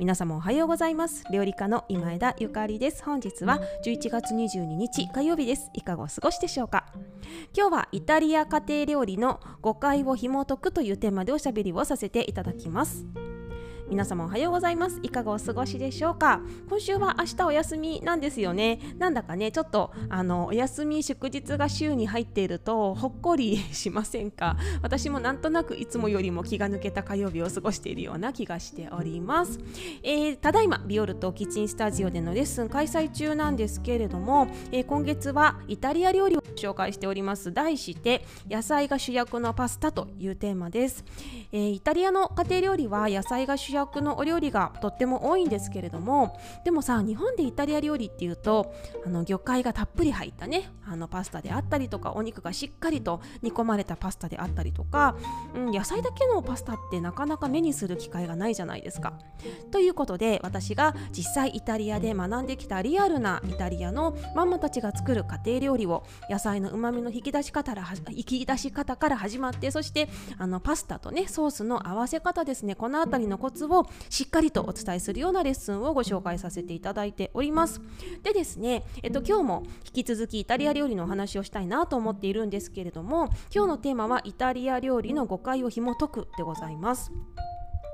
皆様おはようございます。料理家の今枝ゆかりです。本日は11月22日火曜日です。いかがお過ごしでしょうか？今日はイタリア家庭料理の誤解を紐解くというテーマでおしゃべりをさせていただきます。皆様おはようございます。いかがお過ごしでしょうか？今週は明日お休みなんですよね。なんだかねちょっとあのお休み祝日が週に入っているとほっこりしませんか？私もなんとなくいつもよりも気が抜けた火曜日を過ごしているような気がしております、えー、ただいまビオルトキッチンスタジオでのレッスン開催中なんですけれども、えー、今月はイタリア料理を紹介しております。題して野菜が主役のパスタというテーマです、えー、イタリアの家庭料理は野菜が主役のお料理がとっても多いんですけれどもでもさ日本でイタリア料理っていうとあの魚介がたっぷり入ったねあのパスタであったりとかお肉がしっかりと煮込まれたパスタであったりとか、うん、野菜だけのパスタってなかなか目にする機会がないじゃないですか。ということで私が実際イタリアで学んできたリアルなイタリアのママたちが作る家庭料理を野菜のうまみの引き出し方から引き出し方から始まってそしてあのパスタとねソースの合わせ方ですねこの辺りのコツをしっかりとお伝えするようなレッスンをご紹介させていただいております。でですね、えっと、今日も引き続きイタリア料理のお話をしたいなと思っているんですけれども今日のテーマはイタリア料理の誤解を紐解くでございます。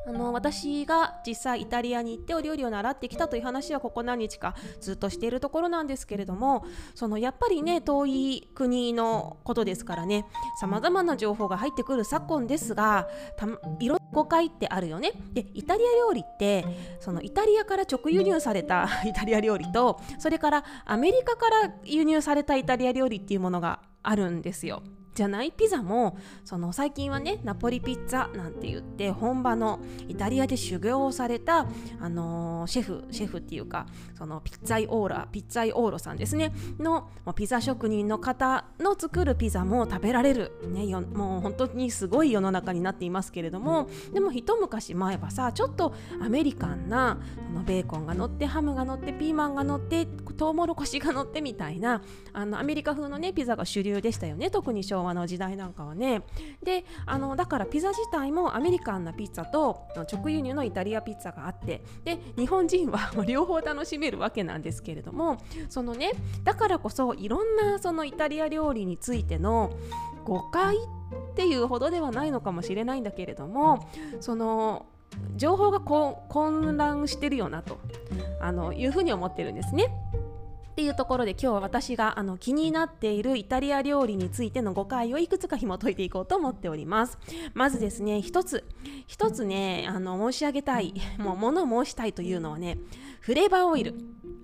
あの私が実際イタリアに行ってお料理を習ってきたという話はここ何日かずっとしているところなんですけれどもそのやっぱりね遠い国のことですからねさまざまな情報が入ってくる昨今ですがたいろんな誤解ってあるよね。でイタリア料理ってそのイタリアから直輸入された イタリア料理とそれからアメリカから輸入されたイタリア料理っていうものがあるんですよ。じゃないピザもその最近はねナポリピッツァなんて言って本場のイタリアで修行をされた、あのー、シェフシェフっていうかそのピッツァイオーラピッツァイオーロさんですね。のピザ職人の方の作るピザも食べられる、ね、よもう本当にすごい世の中になっていますけれどもでも一昔前はさちょっとアメリカンなそのベーコンが乗ってハムが乗ってピーマンが乗ってトウモロコシが乗ってみたいなあのアメリカ風のねピザが主流でしたよね特に昭和和の時代なんかはね。であのだからピザ自体もアメリカンなピッツァと直輸入のイタリアピッツァがあって。で日本人は 両方楽しめるわけなんですけれども。そのねだからこそいろんなそのイタリア料理についての誤解っていうほどではないのかもしれないんだけれどもその情報が混乱してるよなとあのいうふうに思ってるんですね。っていうところで今日は私があの気になっているイタリア料理についての誤解をいくつか紐解いていこうと思っております。まずですね一つ。一つねあの申し上げたい。もう物申したいというのはねフレーバーオイル。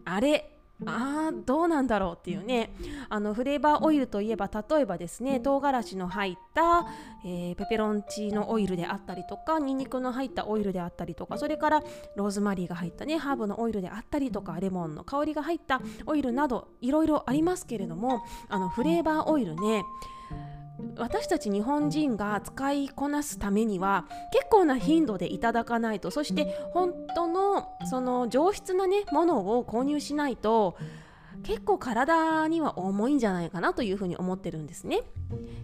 あれ。あーどうなんだろうっていうね。あのフレーバーオイルといえば例えばですね唐辛子の入った、えー、ペペロンチーノオイルであったりとかニンニクの入ったオイルであったりとかそれからローズマリーが入ったねハーブのオイルであったりとかレモンの香りが入ったオイルなどいろいろありますけれどもあのフレーバーオイルね私たち日本人が使いこなすためには結構な頻度でいただかないとそして本当のその上質なねものを購入しないと結構体には重いんじゃないかなというふうに思ってるんですね。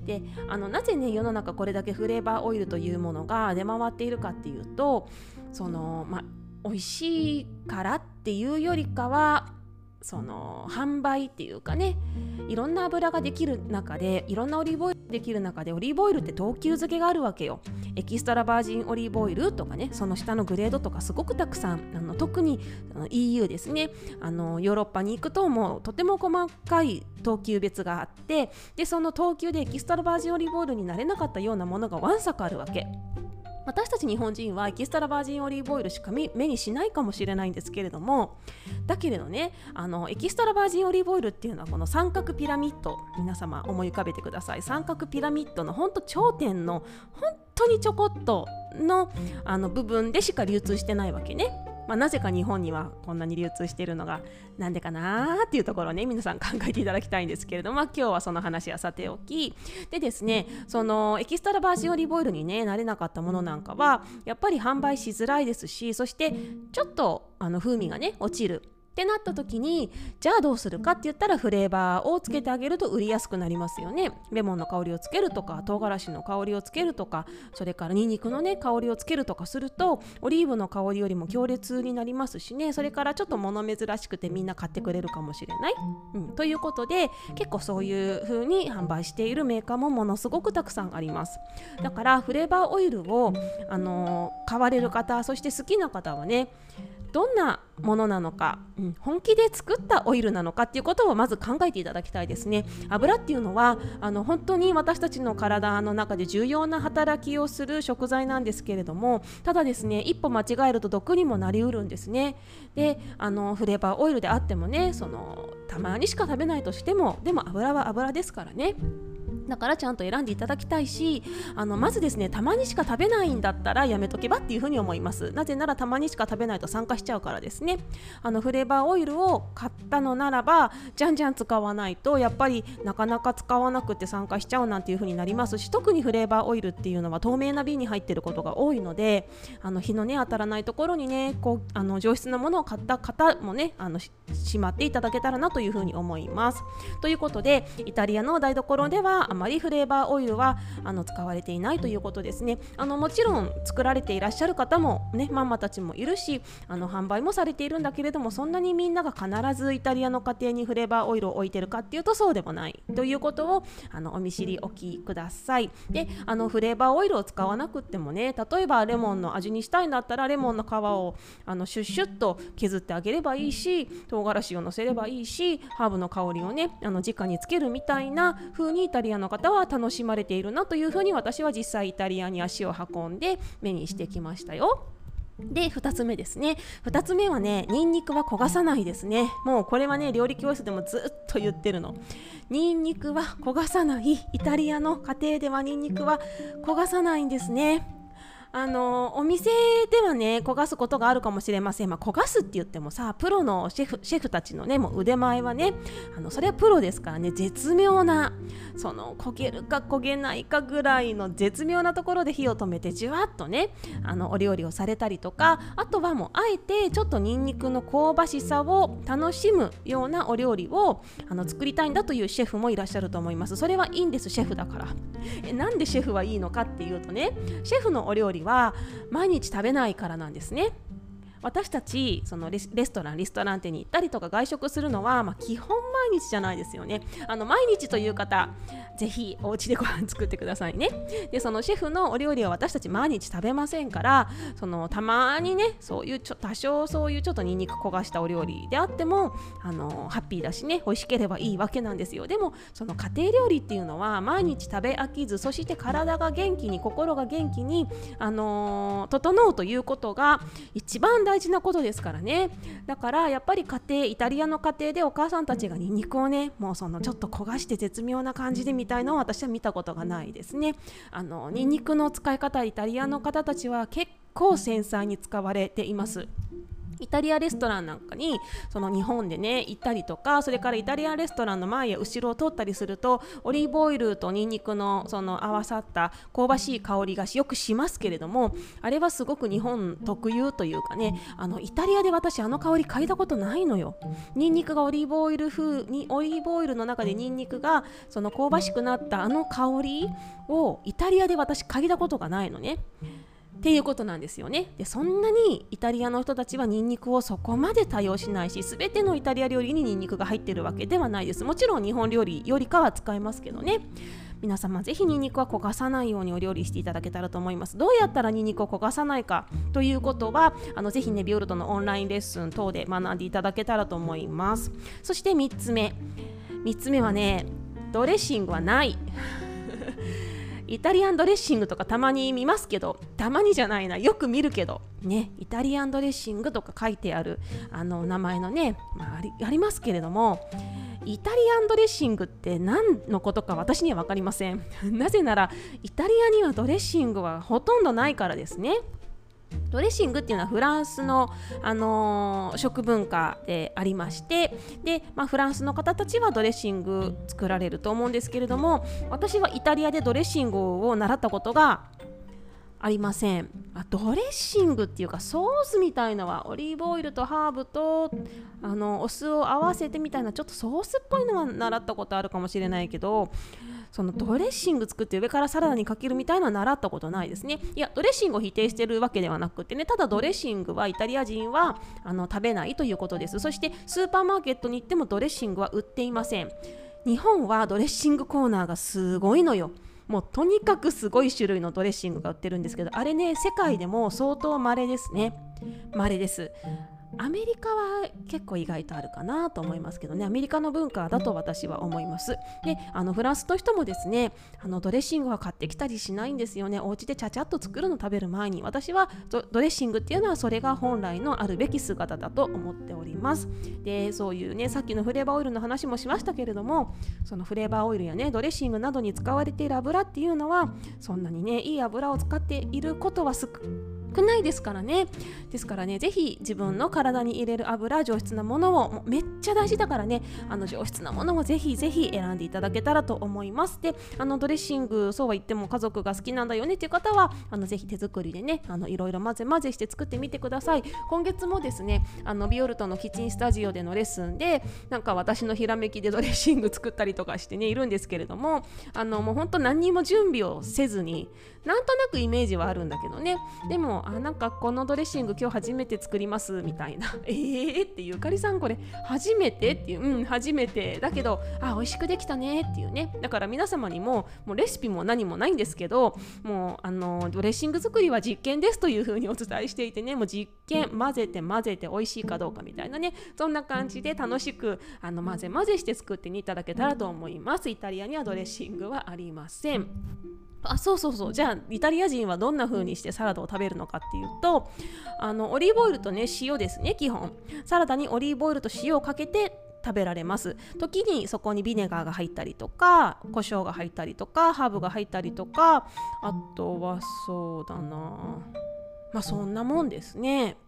であのなぜね世の中これだけフレーバーオイルというものが出回っているかっていうとそのまあ美味しいからっていうよりかはその販売っていうかねいろんな油ができる中でいろんなオリーブオイルできる中でオリーブオイルって等級付けがあるわけよ。エキストラバージンオリーブオイルとかねその下のグレードとかすごくたくさんあの特にあの EU ですね。あのヨーロッパに行くともうとても細かい等級別があってでその等級でエキストラバージンオリーブオイルになれなかったようなものがわんさかあるわけ。私たち日本人はエキストラバージンオリーブオイルしか目にしないかもしれないんですけれどもだけれどねあのエキストラバージンオリーブオイルっていうのはこの三角ピラミッド皆様思い浮かべてください三角ピラミッドのほんと頂点の本当にちょこっとのあの部分でしか流通してないわけね。まあ、なぜか日本にはこんなに流通しているのがなんでかなっていうところをね皆さん考えていただきたいんですけれども、今日はその話はさておき。でですねそのエキストラバージンオリーブオイルにね慣れなかったものなんかはやっぱり販売しづらいですしそしてちょっとあの風味がね落ちるってなった時にじゃあどうするかって言ったらフレーバーをつけてあげると売りやすくなりますよね。レモンの香りをつけるとか唐辛子の香りをつけるとかそれからニンニクのね香りをつけるとかするとオリーブの香りよりも強烈になりますしね。それからちょっと物珍しくてみんな買ってくれるかもしれない、うん、ということで結構そういう風に販売しているメーカーもものすごくたくさんあります。だからフレーバーオイルをあの買われる方そして好きな方はねどんなものなのか、うん、本気で作ったオイルなのかっていうことをまず考えていただきたいですね。油っていうのはあの本当に私たちの体の中で重要な働きをする食材なんですけれどもただですね一歩間違えると毒にもなりうるんですね。であのフレーバーオイルであってもねそのたまにしか食べないとしてもでも油は油ですからね。だからちゃんと選んでいただきたいしあのまずですねたまにしか食べないんだったらやめとけばっていうふうに思います。なぜならたまにしか食べないと酸化しちゃうからですね。あのフレーバーオイルを買ったのならばじゃんじゃん使わないとやっぱりなかなか使わなくて酸化しちゃうなんていうふうになりますし特にフレーバーオイルっていうのは透明な瓶に入ってることが多いのであの日のね当たらないところにねこうあの上質なものを買った方もねあのしまっていただけたらなというふうに思います。ということでイタリアの台所ではまりフレーバーオイルはあの使われていないということですね。あのもちろん作られていらっしゃる方もねママたちもいるしあの販売もされているんだけれどもそんなにみんなが必ずイタリアの家庭にフレーバーオイルを置いてるかっていうとそうでもないということをあのお見知りおきください。であのフレーバーオイルを使わなくってもね例えばレモンの味にしたいんだったらレモンの皮をあのシュッシュッと削ってあげればいいし唐辛子をのせればいいしハーブの香りをねあの直につけるみたいな風にイタリアの方は楽しまれているなというふうに私は実際イタリアに足を運んで目にしてきましたよ。で2つ目ですね。2つ目はねニンニクは焦がさないですね。もうこれはね料理教室でもずっと言ってるの。ニンニクは焦がさない。イタリアの家庭ではニンニクは焦がさないんですね。あのお店ではね焦がすことがあるかもしれません、まあ、焦がすって言ってもさプロのシェフシェフたちのねもう腕前はねあのそれはプロですからね絶妙なその焦げるか焦げないかぐらいの絶妙なところで火を止めてじわっとねあのお料理をされたりとかあとはもうあえてちょっとニンニクの香ばしさを楽しむようなお料理をあの作りたいんだというシェフもいらっしゃると思います。それはいいんですシェフだから。えなんでシェフはいいのかっていうとねシェフのお料理理は毎日食べないからなんですね。私たちそのレストランリストランテに行ったりとか外食するのは、まあ、基本毎日じゃないですよね。あの毎日という方ぜひお家でご飯作ってくださいね。でそのシェフのお料理は私たち毎日食べませんからそのたまにねそういうちょ多少そういうちょっとニンニク焦がしたお料理であってもあのハッピーだしね美味しければいいわけなんですよ。でもその家庭料理っていうのは毎日食べ飽きずそして体が元気に心が元気にあの整うということが一番大事なことですからね。だからやっぱり家庭イタリアの家庭でお母さんたちがニンニクをねもうそのちょっと焦がして絶妙な感じでみたいのを私は見たことがないですね。あのニンニクの使い方イタリアの方たちは結構繊細に使われています。イタリアレストランなんかにその日本でね行ったりとかそれからイタリアレストランの前や後ろを通ったりするとオリーブオイルとニンニクのその合わさった香ばしい香りがよくしますけれどもあれはすごく日本特有というかねあのイタリアで私あの香り嗅いだことないのよ。ニンニクがオリーブオイル風にオリーブオイルの中でニンニクがその香ばしくなったあの香りをイタリアで私嗅いだことがないのね。っていうことなんですよね。でそんなにイタリアの人たちはニンニクをそこまで多用しないし全てのイタリア料理にニンニクが入ってるわけではないです。もちろん日本料理よりかは使えますけどね。皆様ぜひニンニクは焦がさないようにお料理していただけたらと思います。どうやったらニンニクを焦がさないかということはあのぜひねビオルトのオンラインレッスン等で学んでいただけたらと思います。そして3つ目。3つ目はねドレッシングはない。イタリアンドレッシングとかたまに見ますけどたまにじゃないなよく見るけど。ねイタリアンドレッシングとか書いてあるあの名前のね、まあ、ありありますけれどもイタリアンドレッシングって何のことか私には分かりません。なぜならイタリアにはドレッシングはほとんどないからですね。ドレッシングっていうのはフランスの、あのー、食文化でありましてで、まあ、フランスの方たちはドレッシング作られると思うんですけれども私はイタリアでドレッシングを習ったことがありません。ドレッシングっていうかソースみたいのはオリーブオイルとハーブとあのお酢を合わせてみたいなちょっとソースっぽいのは習ったことあるかもしれないけどそのドレッシング作って上からサラダにかけるみたいなのは習ったことないですね。いやドレッシングを否定してるわけではなくてねただドレッシングはイタリア人はあの食べないということです。そしてスーパーマーケットに行ってもドレッシングは売っていません。日本はドレッシングコーナーがすごいのよ。もうとにかくすごい種類のドレッシングが売ってるんですけどあれね世界でも相当稀ですね。稀ですアメリカは結構意外とあるかなと思いますけどね。アメリカの文化だと私は思います。であのフランスの人もですねあのドレッシングは買ってきたりしないんですよね。お家でちゃちゃっと作るの食べる前に。私はドレッシングっていうのはそれが本来のあるべき姿だと思っております。でそういうねさっきのフレーバーオイルの話もしましたけれどもそのフレーバーオイルやねドレッシングなどに使われている油っていうのはそんなにねいい油を使っていることは少少ないですからね。ですからねぜひ自分の体に入れる油上質なものをめっちゃ大事だからね。あの上質なものをぜひぜひ選んでいただけたらと思います。であのドレッシングそうは言っても家族が好きなんだよね。っていう方はあのぜひ手作りでねあのいろいろ混ぜ混ぜして作ってみてください。今月もですねあのビオルトのキッチンスタジオでのレッスンでなんか私のひらめきでドレッシング作ったりとかしてねいるんですけれどもあのもう本当何にも準備をせずになんとなくイメージはあるんだけどね。でもあなんかこのドレッシング今日初めて作りますみたいな。えーっていうゆかりさんこれ初めてっていううん初めて。だけどあ美味しくできたねっていうね。だから皆様にももうレシピも何もないんですけどもうあのドレッシング作りは実験ですというふうにお伝えしていてねもう実験混ぜて混ぜて美味しいかどうかみたいなね。そんな感じで楽しくあの混ぜ混ぜして作っていただけたらと思います。イタリアにはドレッシングはありません。あそうそうそう。じゃあイタリア人はどんな風にしてサラダを食べるのかっていうとあのオリーブオイルとね塩ですね基本。サラダにオリーブオイルと塩をかけて食べられます。時にそこにビネガーが入ったりとか胡椒が入ったりとかハーブが入ったりとかあとはそうだな。まあそんなもんですね。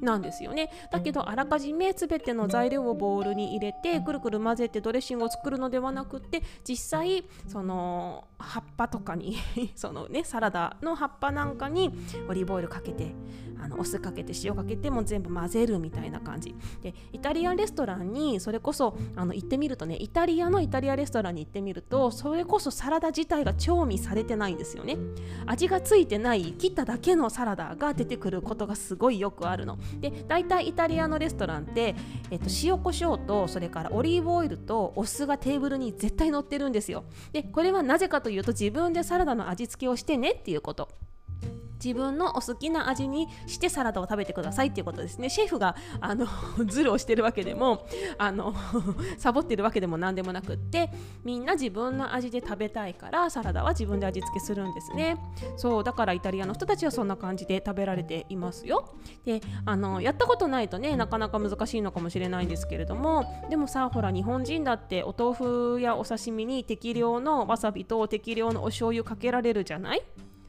なんですよね。だけどあらかじめ全ての材料をボウルに入れてくるくる混ぜてドレッシングを作るのではなくって実際その葉っぱとかに そのねサラダの葉っぱなんかにオリーブオイルかけてあのお酢かけて塩かけても全部混ぜるみたいな感じ。でイタリアンレストランにそれこそあの行ってみるとねイタリアのイタリアレストランに行ってみるとそれこそサラダ自体が調味されてないんですよね。味がついてない切っただけのサラダが出てくることがすごいよくあるので大体イタリアのレストランって、えっと、塩コショウとそれからオリーブオイルとお酢がテーブルに絶対乗ってるんですよ。でこれはなぜかというと自分でサラダの味付けをしてねっていうこと。自分のお好きな味にしてサラダを食べてくださいっていうことですね。シェフがあのズルをしてるわけでも あの サボってるわけでも何でもなくってみんな自分の味で食べたいからサラダは自分で味付けするんですね。そうだからイタリアの人たちはそんな感じで食べられていますよ。であのやったことないとねなかなか難しいのかもしれないんですけれどもでもさほら日本人だってお豆腐やお刺身に適量のわさびと適量のお醤油かけられるじゃない？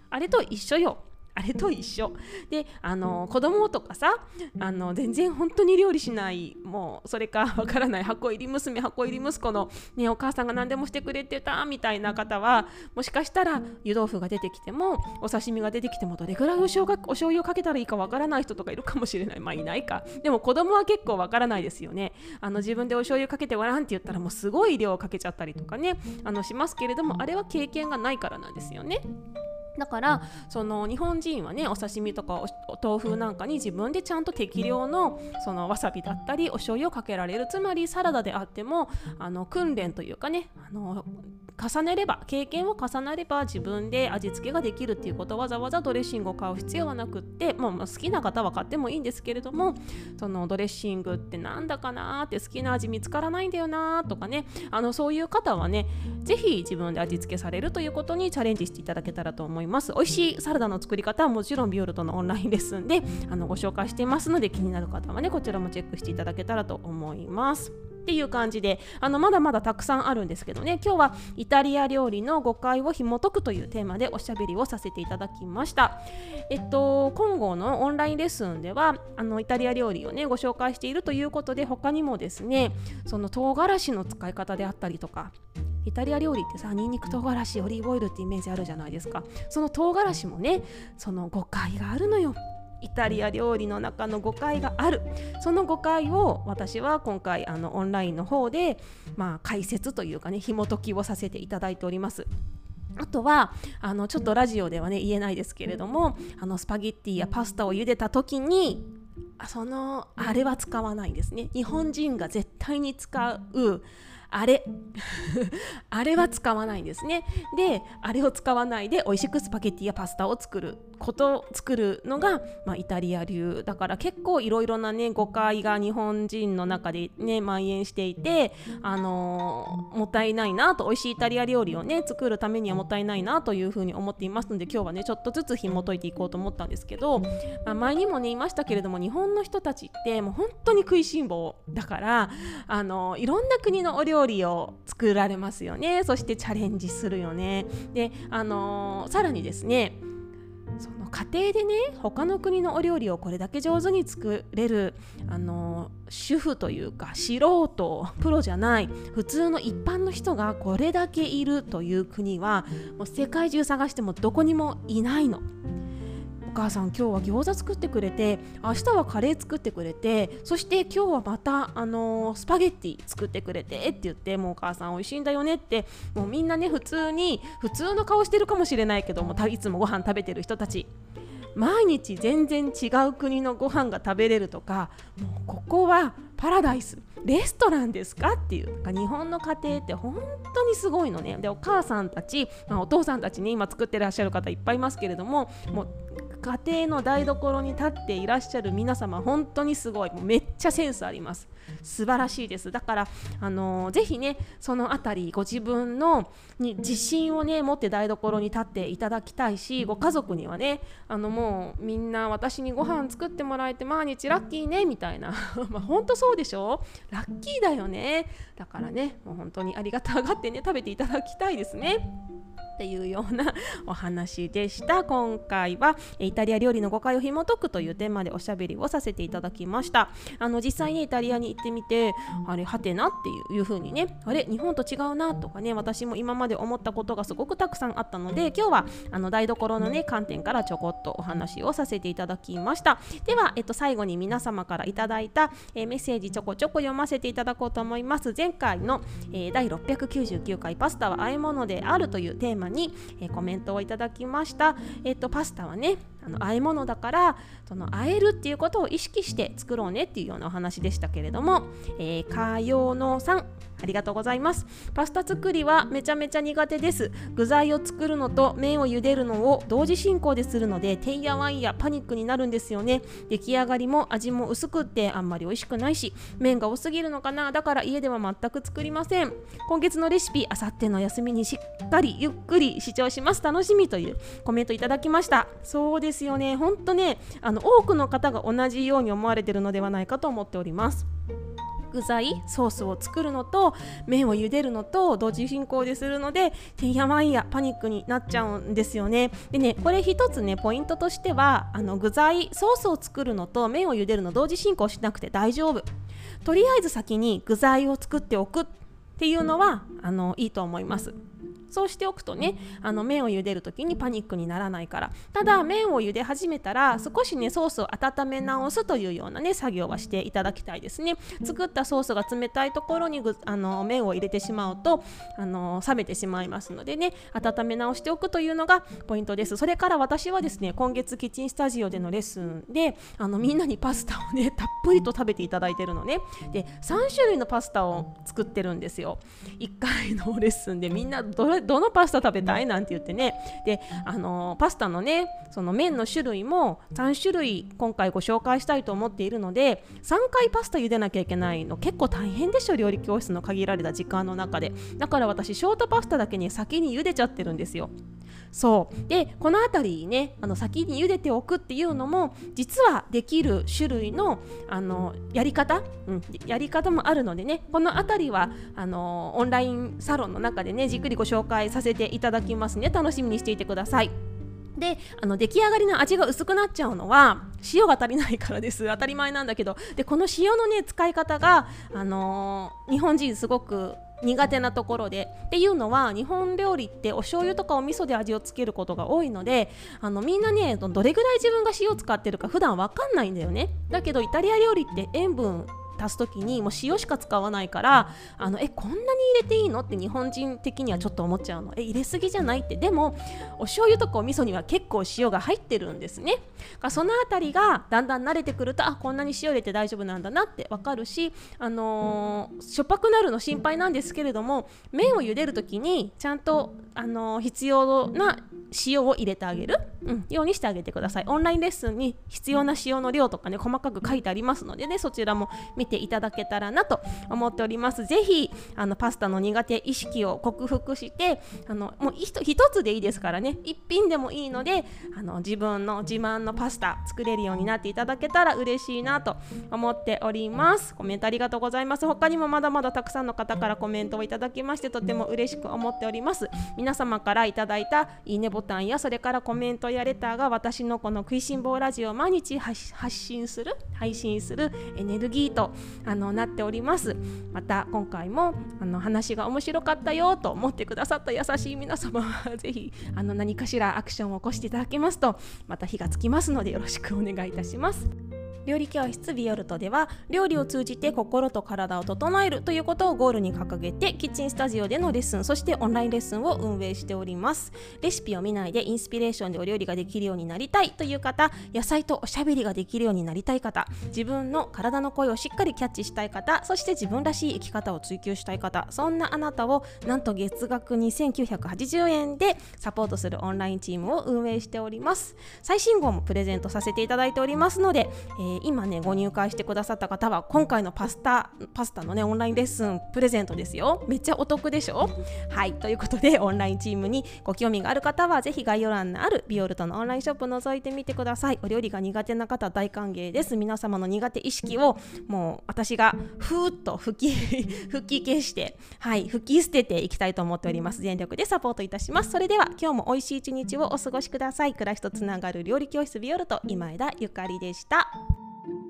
あれと一緒よ。あれと一緒。であの子供とかさあの全然本当に料理しない。もうそれかわからない。箱入り娘箱入り息子の、ね、お母さんが何でもしてくれてたみたいな方はもしかしたら湯豆腐が出てきてもお刺身が出てきてもどれぐらいお醤お醤油をかけたらいいかわからない人とかいるかもしれない。まあいないか。でも子供は結構わからないですよね。あの自分でお醤油かけてごらんって言ったらもうすごい量かけちゃったりとかねあのしますけれどもあれは経験がないからなんですよね。だからその日本人はねお刺身とかお豆腐なんかに自分でちゃんと適量のそのわさびだったりお醤油をかけられるつまりサラダであってもあの訓練というかねあの重ねれば経験を重ねれば自分で味付けができるっていうことわざわざドレッシングを買う必要はなくって、まあ、好きな方は買ってもいいんですけれどもそのドレッシングってなんだかなって好きな味見つからないんだよなとかねあのそういう方はね是非自分で味付けされるということにチャレンジしていただけたらと思います美味しいサラダの作り方はもちろんビオルトのオンラインレッスンであのご紹介していますので気になる方はねこちらもチェックしていただけたらと思います。っていう感じであのまだまだたくさんあるんですけどね。今日はイタリア料理の誤解を紐解くというテーマでおしゃべりをさせていただきました。えっと今後のオンラインレッスンではあのイタリア料理をねご紹介しているということで他にもですねその唐辛子の使い方であったりとかイタリア料理ってさニンニク唐辛子オリーブオイルってイメージあるじゃないですか。その唐辛子もねその誤解があるのよ。イタリア料理の中の誤解がある。その誤解を私は今回あのオンラインの方で、まあ、解説というかね紐解きをさせていただいております。あとはあのちょっとラジオではね言えないですけれどもあのスパゲッティやパスタを茹でた時にそのあれは使わないんですね。日本人が絶対に使うあれ。あれは使わないんですね。であれを使わないで美味しくスパゲッティやパスタを作る。こと作るのが、まあ、イタリア流だから結構いろいろなね誤解が日本人の中でね蔓延していてあのー、もったいないなと美味しいイタリア料理をね作るためにはもったいないなというふうに思っていますので今日はねちょっとずつ紐解いていこうと思ったんですけど、まあ、前にもね言いましたけれども日本の人たちってもう本当に食いしん坊だからあのー、いろんな国のお料理を作られますよね。そしてチャレンジするよね。であのー、さらにですね家庭でね他の国のお料理をこれだけ上手に作れるあの主婦というか素人プロじゃない普通の一般の人がこれだけいるという国はもう世界中探してもどこにもいないの。母さん今日は餃子作ってくれて明日はカレー作ってくれてそして今日はまた、あのー、スパゲッティ作ってくれてって言ってもうお母さん美味しいんだよねってもうみんなね普通に普通の顔してるかもしれないけどもいつもご飯食べてる人たち。毎日全然違う国のご飯が食べれるとかもうここはパラダイスレストランですかっていうか日本の家庭って本当にすごいのね。でお母さんたち、まあ、お父さんたちに今作ってらっしゃる方いっぱいいますけれどももう家庭の台所に立っていらっしゃる皆様本当にすごい。めっちゃセンスあります。素晴らしいです。だからあのー、ぜひねそのあたりご自分のに自信をね持って台所に立っていただきたいしご家族にはねあのもうみんな私にご飯作ってもらえて毎日ラッキーねみたいな。まあ本当そうでしょ？ラッキーだよね。だからねもう本当にありがたがってね食べていただきたいですね。っていうようなお話でした。今回はイタリア料理の誤解を紐解くというテーマでおしゃべりをさせていただきました。あの実際にイタリアに行ってみてあれはてなっていう風にねあれ日本と違うなとかね私も今まで思ったことがすごくたくさんあったので今日はあの台所のね観点からちょこっとお話をさせていただきました。では、えっと、最後に皆様からいただいた、えー、メッセージちょこちょこ読ませていただこうと思います。前回の、えー、第699回パスタは和え物であるというテーマに、えー、コメントをいただきました。えっ、ー、とパスタはねあの和え物だからその和えるっていうことを意識して作ろうねっていうようなお話でしたけれども、えー、かよのさんありがとうございます。パスタ作りはめちゃめちゃ苦手です。具材を作るのと麺を茹でるのを同時進行でするのでてんやわんやパニックになるんですよね。出来上がりも味も薄くってあんまり美味しくないし麺が多すぎるのかな。だから家では全く作りません。今月のレシピあさっての休みにしっかりゆっくり視聴します。楽しみというコメントいただきました。そうです。よね。本当ねあの多くの方が同じように思われているのではないかと思っております。具材？ソースを作るのと麺を茹でるのと同時進行でするのでてんやわんやパニックになっちゃうんですよね。でねこれ一つねポイントとしてはあの具材ソースを作るのと麺を茹でるの同時進行しなくて大丈夫。とりあえず先に具材を作っておくっていうのはあのいいと思いますそうしておくとねあの麺を茹でる時にパニックにならないから。ただ麺を茹で始めたら少しねソースを温め直すというようなね作業はしていただきたいですね。作ったソースが冷たいところにあの麺を入れてしまうとあの冷めてしまいますのでね温め直しておくというのがポイントです。それから私はですね今月キッチンスタジオでのレッスンであのみんなにパスタをねたっぷりと食べていただいてるのね。で3種類のパスタを作ってるんですよ。1回のレッスンでみんなどれどのパスタ食べたい？なんて言ってね。であのパスタのねその麺の種類も3種類今回ご紹介したいと思っているので3回パスタ茹でなきゃいけないの結構大変でしょ料理教室の限られた時間の中で。だから私ショートパスタだけに先に茹でちゃってるんですよそう。でこの辺りねあの先に茹でておくっていうのも実はできる種類のあのやり方、うん、やり方もあるのでねこの辺りはあのオンラインサロンの中でねじっくりご紹介させていただきますね。楽しみにしていてください。であの出来上がりの味が薄くなっちゃうのは塩が足りないからです。当たり前なんだけど。でこの塩のね使い方が、あのー、日本人すごく苦手なところで。っていうのは日本料理ってお醤油とかお味噌で味をつけることが多いのであのみんなねどれぐらい自分が塩使ってるか普段わかんないんだよね。だけどイタリア料理って塩分足す時にもう塩しか使わないからあのえこんなに入れていいの？って日本人的にはちょっと思っちゃうの。え入れすぎじゃない？って。でもお醤油とかお味噌には結構塩が入ってるんですね。その辺りがだんだん慣れてくるとあこんなに塩入れて大丈夫なんだなってわかるし、あのー、しょっぱくなるの心配なんですけれども麺を茹でる時にちゃんと、あの、必要な塩を入れてあげる、うん、ようにしてあげてください。オンラインレッスンに必要な塩の量とかね細かく書いてありますのでねそちらも見ていただけたらなと思っております。ぜひあのパスタの苦手意識を克服してあのもう一つでいいですからね。一品でもいいのであの自分の自慢のパスタ作れるようになっていただけたら嬉しいなと思っております。コメントありがとうございます。他にもまだまだたくさんの方からコメントをいただきましてとても嬉しく思っております。皆皆様からいただいたいいねボタンやそれからコメントやレターが私のこの食いしん坊ラジオを毎日発信する配信するエネルギーとあのなっておりますまた今回もあの話が面白かったよと思ってくださった優しい皆様は ぜひあの何かしらアクションを起こしていただけますとまた火がつきますのでよろしくお願いいたします。料理教室ビオルトでは料理を通じて心と体を整えるということをゴールに掲げてキッチンスタジオでのレッスンそしてオンラインレッスンを運営しております。レシピを見ないでインスピレーションでお料理ができるようになりたいという方野菜とおしゃべりができるようになりたい方自分の体の声をしっかりキャッチしたい方そして自分らしい生き方を追求したい方そんなあなたをなんと月額2980円でサポートするオンラインチームを運営しております。最新号もプレゼントさせていただいておりますので、えー今ねご入会してくださった方は今回のパスタパスタのねオンラインレッスンプレゼントですよ。めっちゃお得でしょ？はい。ということでオンラインチームにご興味がある方はぜひ概要欄にあるビオルトのオンラインショップ覗いてみてください。お料理が苦手な方大歓迎です。皆様の苦手意識をもう私がふーっと吹き吹き消してはい。吹き捨てていきたいと思っております。全力でサポートいたします。それでは今日も美味しい一日をお過ごしください。暮らしとつながる料理教室ビオルト今枝ゆかりでした。